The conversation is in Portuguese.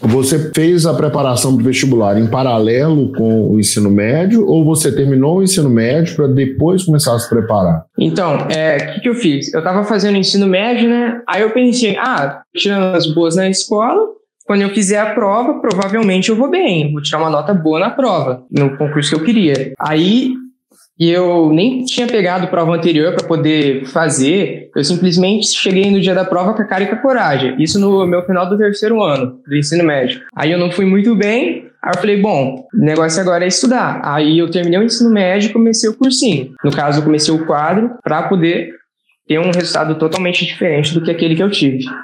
Você fez a preparação para o vestibular em paralelo com o ensino médio ou você terminou o ensino médio para depois começar a se preparar? Então, é, o que, que eu fiz? Eu estava fazendo ensino médio, né? Aí eu pensei, ah, tirando as boas na escola, quando eu fizer a prova, provavelmente eu vou bem, vou tirar uma nota boa na prova, no concurso que eu queria. Aí e eu nem tinha pegado prova anterior para poder fazer, eu simplesmente cheguei no dia da prova com a cara e com a coragem. Isso no meu final do terceiro ano do ensino médio. Aí eu não fui muito bem, aí eu falei, bom, o negócio agora é estudar. Aí eu terminei o ensino médio e comecei o cursinho. No caso, eu comecei o quadro para poder ter um resultado totalmente diferente do que aquele que eu tive.